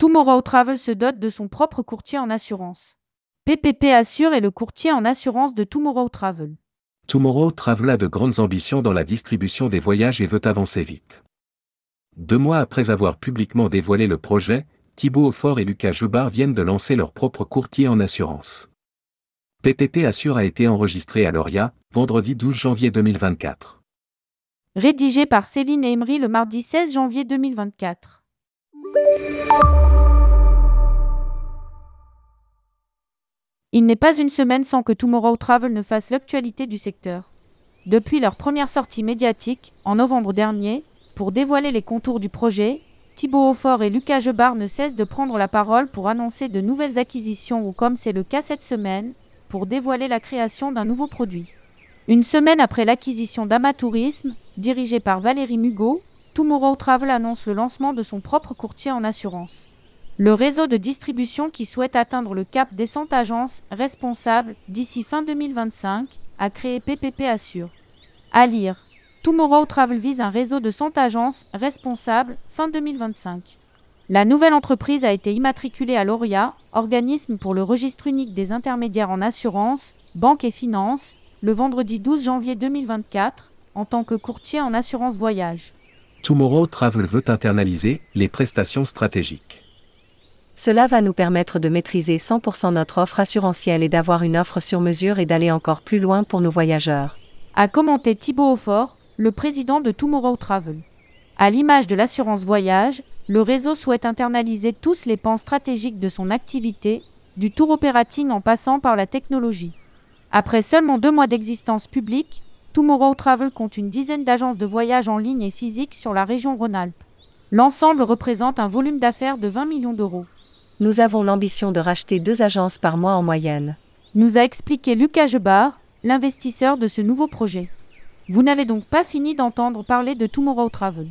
Tomorrow Travel se dote de son propre courtier en assurance. PPP Assure est le courtier en assurance de Tomorrow Travel. Tomorrow Travel a de grandes ambitions dans la distribution des voyages et veut avancer vite. Deux mois après avoir publiquement dévoilé le projet, Thibaut Aufort et Lucas Jebard viennent de lancer leur propre courtier en assurance. PPP Assure a été enregistré à Loria, vendredi 12 janvier 2024. Rédigé par Céline Emery le mardi 16 janvier 2024. Il n'est pas une semaine sans que Tomorrow Travel ne fasse l'actualité du secteur. Depuis leur première sortie médiatique, en novembre dernier, pour dévoiler les contours du projet, Thibaut Aufort et Lucas Jebard ne cessent de prendre la parole pour annoncer de nouvelles acquisitions ou comme c'est le cas cette semaine, pour dévoiler la création d'un nouveau produit. Une semaine après l'acquisition d'Amatourisme, dirigé par Valérie Mugot, Tomorrow Travel annonce le lancement de son propre courtier en assurance. Le réseau de distribution qui souhaite atteindre le cap des 100 agences responsables d'ici fin 2025 a créé PPP Assure. À lire. Tomorrow Travel vise un réseau de 100 agences responsables fin 2025. La nouvelle entreprise a été immatriculée à l'ORIA, organisme pour le registre unique des intermédiaires en assurance, banque et finance, le vendredi 12 janvier 2024, en tant que courtier en assurance voyage. Tomorrow Travel veut internaliser les prestations stratégiques. Cela va nous permettre de maîtriser 100% notre offre assurantielle et d'avoir une offre sur mesure et d'aller encore plus loin pour nos voyageurs. A commenté Thibaut Aufort, le président de Tomorrow Travel. À l'image de l'assurance voyage, le réseau souhaite internaliser tous les pans stratégiques de son activité, du tour operating en passant par la technologie. Après seulement deux mois d'existence publique, Tomorrow Travel compte une dizaine d'agences de voyage en ligne et physique sur la région Rhône-Alpes. L'ensemble représente un volume d'affaires de 20 millions d'euros. Nous avons l'ambition de racheter deux agences par mois en moyenne. Nous a expliqué Lucas Jebard, l'investisseur de ce nouveau projet. Vous n'avez donc pas fini d'entendre parler de Tomorrow Travel.